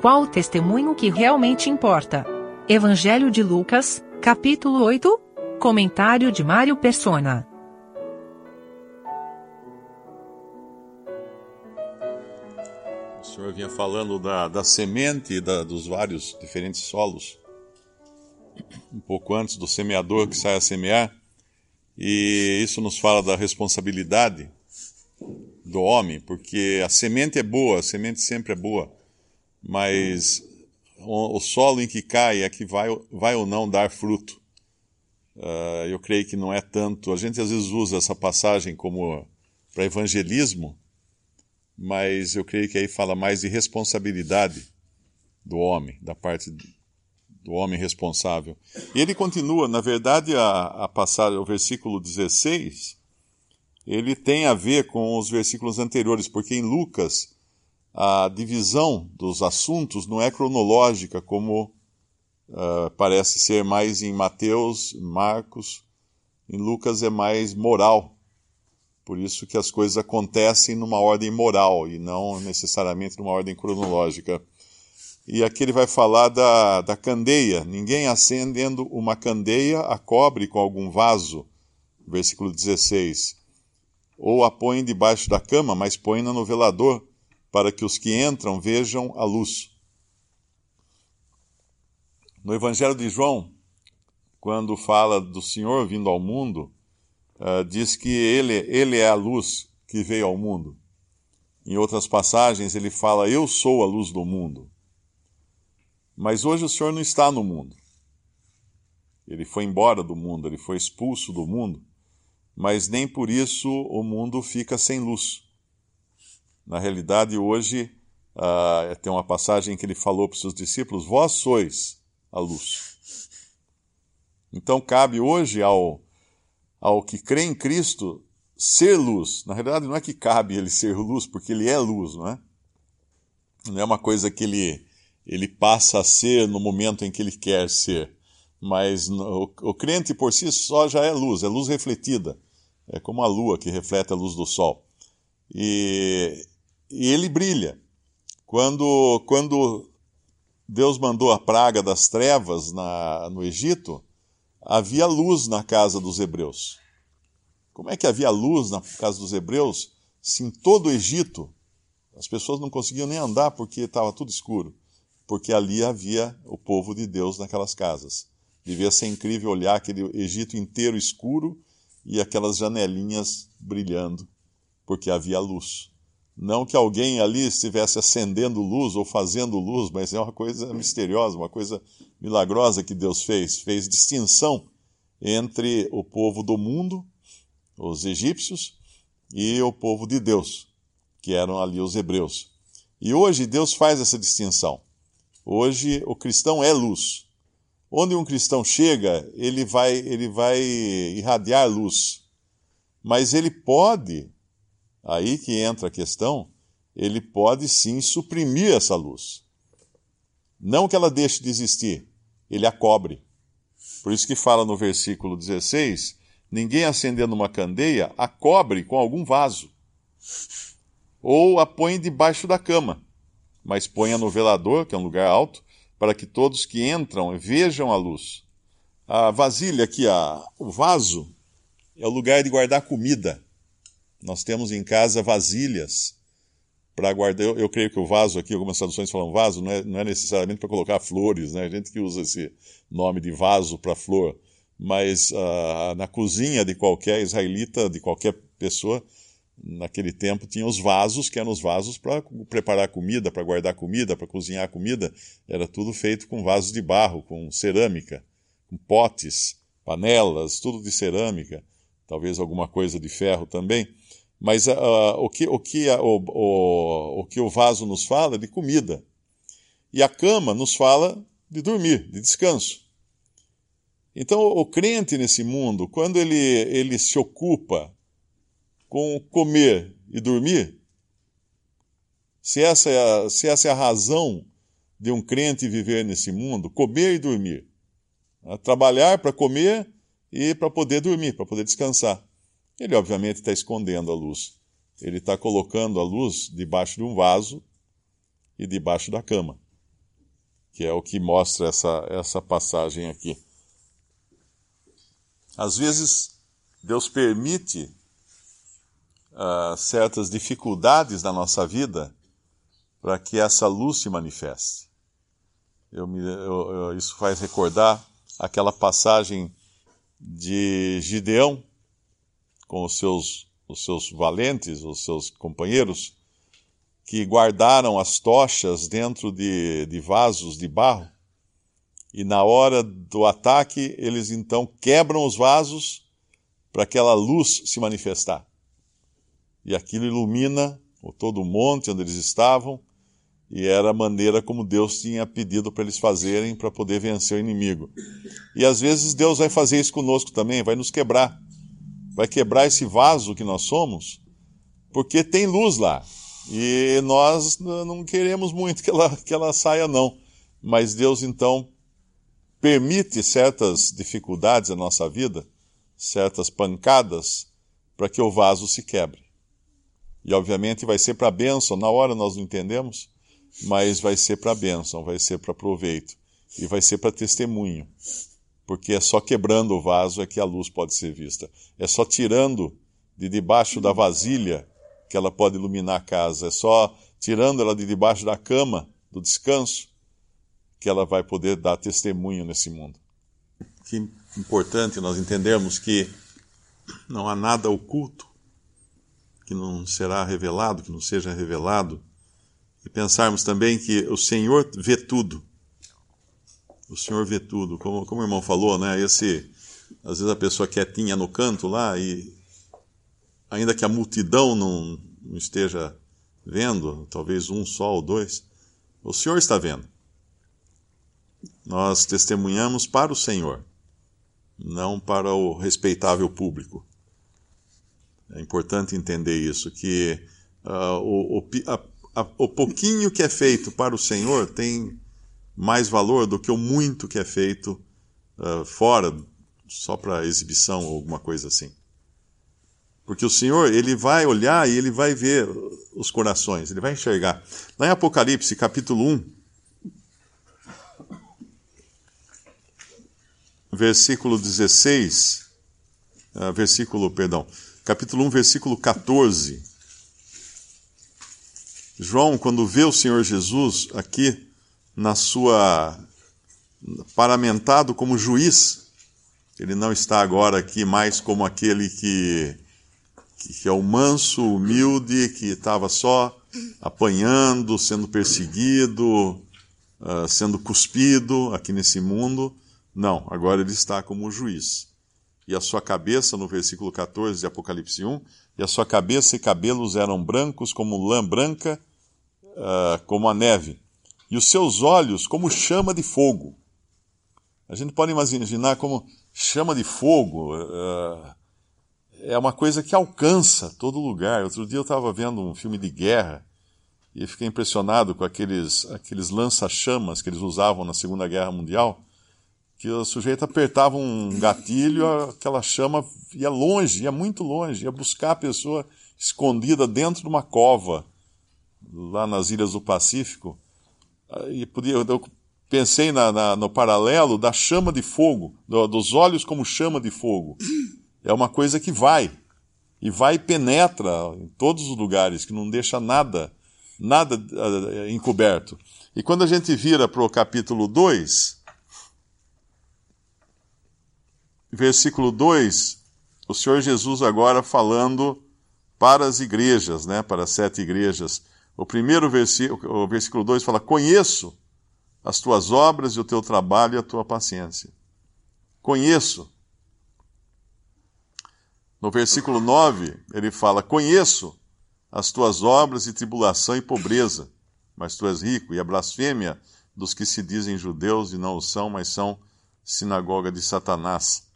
Qual o testemunho que realmente importa? Evangelho de Lucas, capítulo 8? Comentário de Mário Persona. O senhor vinha falando da, da semente da, dos vários diferentes solos, um pouco antes do semeador que sai a semear, e isso nos fala da responsabilidade do homem, porque a semente é boa, a semente sempre é boa, mas o, solo em que cai é que vai, vai ou não dar fruto. Uh, eu creio que não é tanto. A gente às vezes usa essa passagem como para evangelismo, mas eu creio que aí fala mais de responsabilidade do homem, da parte do homem responsável. E ele continua, na verdade, a, a passagem, o versículo 16 ele tem a ver com os versículos anteriores, porque em Lucas a divisão dos assuntos não é cronológica como uh, parece ser mais em Mateus, Marcos, em Lucas é mais moral. Por isso que as coisas acontecem numa ordem moral e não necessariamente numa ordem cronológica. E aqui ele vai falar da, da candeia. Ninguém acendendo uma candeia a cobre com algum vaso. Versículo 16 ou a põe debaixo da cama, mas põe-na no velador, para que os que entram vejam a luz. No Evangelho de João, quando fala do Senhor vindo ao mundo, uh, diz que ele, ele é a luz que veio ao mundo. Em outras passagens, ele fala: Eu sou a luz do mundo. Mas hoje o Senhor não está no mundo. Ele foi embora do mundo, ele foi expulso do mundo mas nem por isso o mundo fica sem luz. Na realidade, hoje, uh, tem uma passagem que ele falou para os seus discípulos: Vós sois a luz. Então, cabe hoje ao, ao que crê em Cristo ser luz. Na realidade, não é que cabe ele ser luz, porque ele é luz, não é? Não é uma coisa que ele, ele passa a ser no momento em que ele quer ser. Mas o, o crente por si só já é luz, é luz refletida é como a lua que reflete a luz do sol. E, e ele brilha. Quando, quando Deus mandou a praga das trevas na, no Egito, havia luz na casa dos hebreus. Como é que havia luz na casa dos hebreus se em todo o Egito as pessoas não conseguiam nem andar porque estava tudo escuro? Porque ali havia o povo de Deus naquelas casas. Devia ser incrível olhar aquele Egito inteiro escuro e aquelas janelinhas brilhando, porque havia luz. Não que alguém ali estivesse acendendo luz ou fazendo luz, mas é uma coisa misteriosa, uma coisa milagrosa que Deus fez. Fez distinção entre o povo do mundo, os egípcios, e o povo de Deus, que eram ali os hebreus. E hoje Deus faz essa distinção. Hoje o cristão é luz. Onde um cristão chega, ele vai, ele vai irradiar luz. Mas ele pode, aí que entra a questão, ele pode sim suprimir essa luz. Não que ela deixe de existir, ele a cobre. Por isso que fala no versículo 16: ninguém acendendo uma candeia a cobre com algum vaso, ou a põe debaixo da cama, mas ponha no velador, que é um lugar alto, para que todos que entram vejam a luz. A vasilha aqui, a, o vaso, é o lugar de guardar comida. Nós temos em casa vasilhas para guardar. Eu, eu, creio que o vaso aqui, algumas traduções falam vaso, não é, não é necessariamente para colocar flores, né? A gente que usa esse nome de vaso para flor. Mas uh, na cozinha de qualquer israelita, de qualquer pessoa, naquele tempo tinha os vasos, que eram os vasos para preparar comida, para guardar comida, para cozinhar comida. Era tudo feito com vasos de barro, com cerâmica, com potes, panelas, tudo de cerâmica, talvez alguma coisa de ferro também. Mas uh, o, que, o, que, uh, o, o, o que o vaso nos fala é de comida. E a cama nos fala de dormir, de descanso. Então, o crente nesse mundo, quando ele, ele se ocupa com comer e dormir? Se essa, é a, se essa é a razão de um crente viver nesse mundo, comer e dormir. Né? Trabalhar para comer e para poder dormir, para poder descansar. Ele, obviamente, está escondendo a luz. Ele está colocando a luz debaixo de um vaso e debaixo da cama. que é o que mostra essa, essa passagem aqui. Às vezes, Deus permite uh, certas dificuldades na nossa vida para que essa luz se manifeste. Eu me, eu, eu, isso faz recordar aquela passagem de Gideão com os seus, os seus valentes, os seus companheiros, que guardaram as tochas dentro de, de vasos de barro. E na hora do ataque, eles então quebram os vasos para aquela luz se manifestar. E aquilo ilumina todo o monte onde eles estavam, e era a maneira como Deus tinha pedido para eles fazerem para poder vencer o inimigo. E às vezes Deus vai fazer isso conosco também, vai nos quebrar. Vai quebrar esse vaso que nós somos, porque tem luz lá. E nós não queremos muito que ela, que ela saia, não. Mas Deus, então, permite certas dificuldades na nossa vida, certas pancadas, para que o vaso se quebre. E, obviamente, vai ser para bênção. Na hora nós não entendemos, mas vai ser para bênção, vai ser para proveito. E vai ser para testemunho. Porque é só quebrando o vaso é que a luz pode ser vista. É só tirando de debaixo da vasilha que ela pode iluminar a casa. É só tirando ela de debaixo da cama, do descanso, que ela vai poder dar testemunho nesse mundo. Que importante nós entendermos que não há nada oculto que não será revelado, que não seja revelado. E pensarmos também que o Senhor vê tudo. O Senhor vê tudo. Como, como o irmão falou, né? Esse, às vezes a pessoa quietinha no canto lá e ainda que a multidão não, não esteja vendo, talvez um só ou dois, o Senhor está vendo. Nós testemunhamos para o Senhor, não para o respeitável público. É importante entender isso, que uh, o, o, a, a, o pouquinho que é feito para o Senhor tem mais valor do que o muito que é feito uh, fora, só para exibição ou alguma coisa assim. Porque o Senhor, ele vai olhar e ele vai ver os corações, ele vai enxergar. Lá em Apocalipse, capítulo 1, versículo 16, uh, ah, versículo, perdão, capítulo 1, versículo 14. João, quando vê o Senhor Jesus aqui na sua paramentado como juiz, ele não está agora aqui mais como aquele que que é o manso, humilde, que estava só apanhando, sendo perseguido, uh, sendo cuspido aqui nesse mundo. Não, agora ele está como juiz. E a sua cabeça, no versículo 14 de Apocalipse 1, e a sua cabeça e cabelos eram brancos como lã branca, uh, como a neve, e os seus olhos como chama de fogo. A gente pode imaginar como chama de fogo. Uh, é uma coisa que alcança todo lugar. Outro dia eu estava vendo um filme de guerra e fiquei impressionado com aqueles, aqueles lança-chamas que eles usavam na Segunda Guerra Mundial, que o sujeito apertava um gatilho, aquela chama ia longe, ia muito longe, ia buscar a pessoa escondida dentro de uma cova, lá nas ilhas do Pacífico. E podia, eu pensei na, na, no paralelo da chama de fogo, do, dos olhos como chama de fogo é uma coisa que vai. E vai e penetra em todos os lugares, que não deixa nada, nada uh, encoberto. E quando a gente vira para o capítulo 2, versículo 2, o Senhor Jesus agora falando para as igrejas, né, para as sete igrejas. O primeiro versículo, o versículo 2 fala: Conheço as tuas obras e o teu trabalho e a tua paciência. Conheço. No versículo 9, ele fala: Conheço as tuas obras e tribulação e pobreza, mas tu és rico, e a blasfêmia dos que se dizem judeus e não o são, mas são sinagoga de Satanás.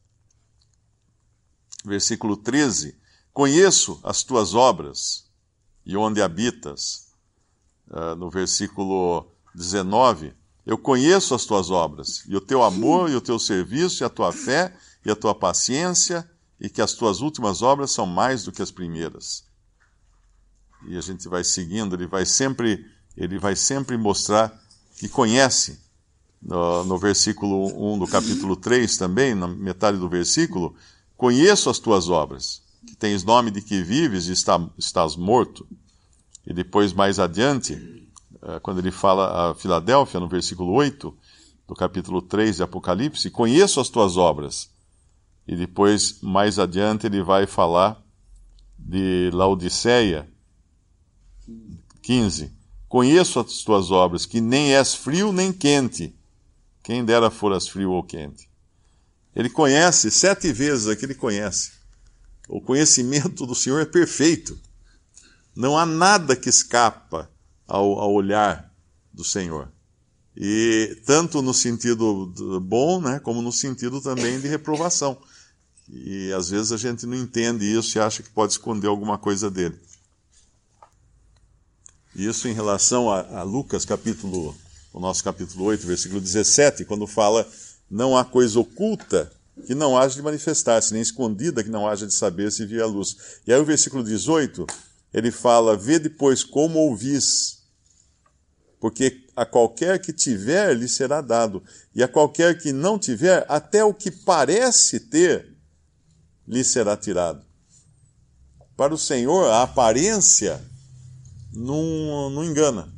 Versículo 13: Conheço as tuas obras e onde habitas. Uh, no versículo 19: Eu conheço as tuas obras, e o teu amor, e o teu serviço, e a tua fé, e a tua paciência, e que as tuas últimas obras são mais do que as primeiras. E a gente vai seguindo, ele vai sempre, ele vai sempre mostrar que conhece no, no versículo 1 do capítulo 3 também, na metade do versículo, conheço as tuas obras, que tens nome de que vives e está, estás morto. E depois, mais adiante, eh, quando ele fala a Filadélfia, no versículo 8 do capítulo 3 de Apocalipse, conheço as tuas obras. E depois, mais adiante, ele vai falar de Laodiceia, 15. Conheço as tuas obras, que nem és frio nem quente. Quem dera foras frio ou quente. Ele conhece, sete vezes aqui ele conhece. O conhecimento do Senhor é perfeito. Não há nada que escapa ao, ao olhar do Senhor. E tanto no sentido bom, né, como no sentido também de reprovação. E às vezes a gente não entende isso e acha que pode esconder alguma coisa dele. Isso em relação a, a Lucas, capítulo, o nosso capítulo 8, versículo 17, quando fala: Não há coisa oculta que não haja de manifestar-se, nem escondida que não haja de saber se vir a luz. E aí o versículo 18, ele fala: Vê depois como ouvis, porque a qualquer que tiver lhe será dado, e a qualquer que não tiver, até o que parece ter lhe será tirado. Para o Senhor, a aparência não, não engana.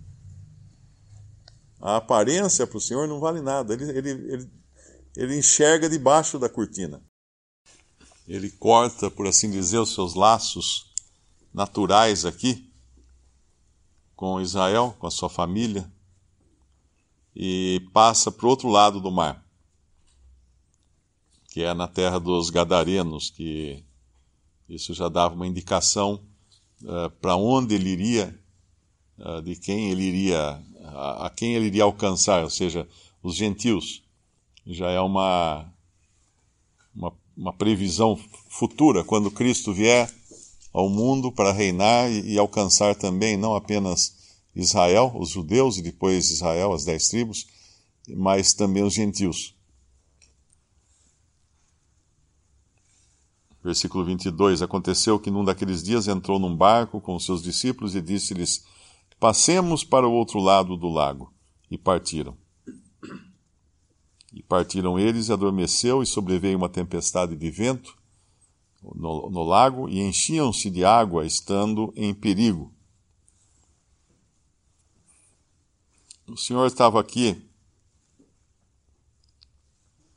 A aparência para o Senhor não vale nada. Ele, ele, ele, ele enxerga debaixo da cortina. Ele corta, por assim dizer, os seus laços naturais aqui com Israel, com a sua família, e passa para o outro lado do mar, que é na terra dos Gadarenos, que isso já dava uma indicação uh, para onde ele iria uh, de quem ele iria, a, a, quem ele iria alcançar, ou seja, os gentios. Já é uma, uma, uma previsão futura, quando Cristo vier ao mundo para reinar e, e alcançar também não apenas Israel, os judeus, e depois Israel, as dez tribos, mas também os gentios. Versículo 22: Aconteceu que num daqueles dias entrou num barco com seus discípulos e disse-lhes: Passemos para o outro lado do lago. E partiram. E partiram eles, e adormeceu, e sobreveio uma tempestade de vento no, no lago, e enchiam-se de água, estando em perigo. O Senhor estava aqui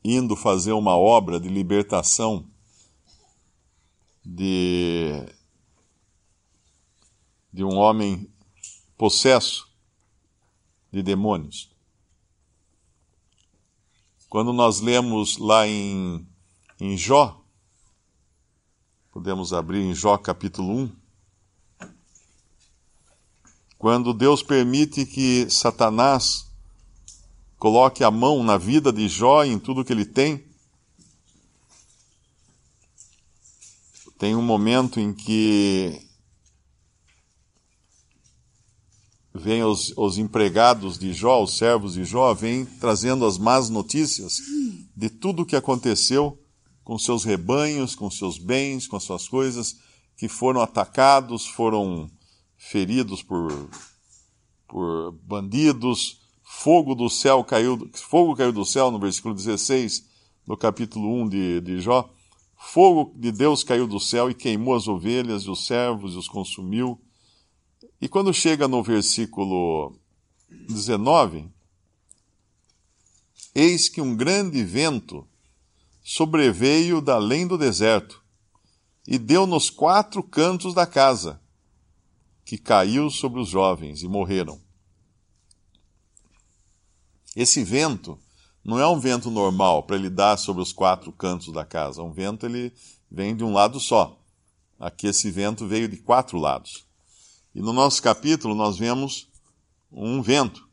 indo fazer uma obra de libertação de, de um homem possesso de demônios. Quando nós lemos lá em, em Jó, podemos abrir em Jó capítulo 1, quando Deus permite que Satanás coloque a mão na vida de Jó em tudo que ele tem, tem um momento em que vêm os, os empregados de Jó, os servos de Jó, vêm trazendo as más notícias de tudo o que aconteceu com seus rebanhos, com seus bens, com as suas coisas, que foram atacados, foram feridos por, por bandidos, fogo do céu caiu, fogo caiu do céu, no versículo 16, no capítulo 1 de, de Jó, fogo de Deus caiu do céu e queimou as ovelhas e os servos e os consumiu, e quando chega no versículo 19, eis que um grande vento sobreveio da além do deserto e deu nos quatro cantos da casa, que caiu sobre os jovens e morreram. Esse vento não é um vento normal para ele dar sobre os quatro cantos da casa. Um vento ele vem de um lado só. Aqui esse vento veio de quatro lados. E no nosso capítulo nós vemos um vento,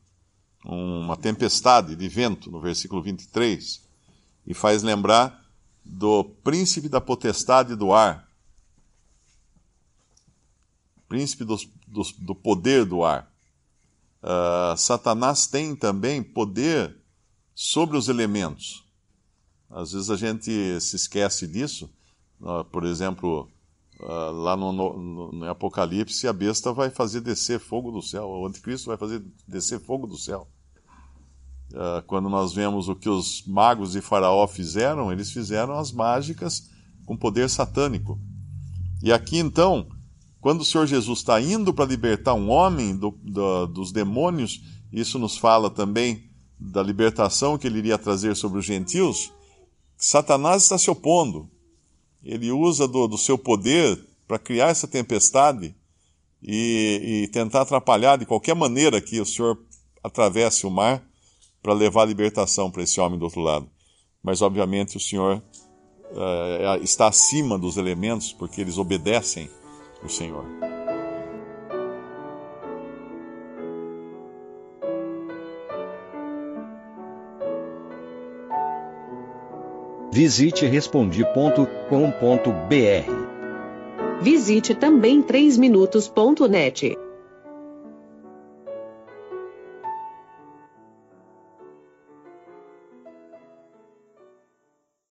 uma tempestade de vento, no versículo 23, e faz lembrar do príncipe da potestade do ar, príncipe dos, dos, do poder do ar. Uh, Satanás tem também poder sobre os elementos. Às vezes a gente se esquece disso. Uh, por exemplo, Uh, lá no, no, no, Apocalipse, a besta vai fazer descer fogo do céu, o anticristo vai fazer descer fogo do céu. Uh, quando nós vemos o que os magos de Faraó fizeram, eles fizeram as mágicas com poder satânico. E aqui então, quando o Senhor Jesus está indo para libertar um homem do, do, dos demônios, isso nos fala também da libertação que ele iria trazer sobre os gentios. Satanás está se opondo. Ele usa do, do seu poder para criar essa tempestade e, e tentar atrapalhar de qualquer maneira que o Senhor atravesse o mar para levar a libertação para esse homem do outro lado. Mas, obviamente, o Senhor uh, está acima dos elementos porque eles obedecem o Senhor. Visite respondi.com.br. Visite também 3minutos.net.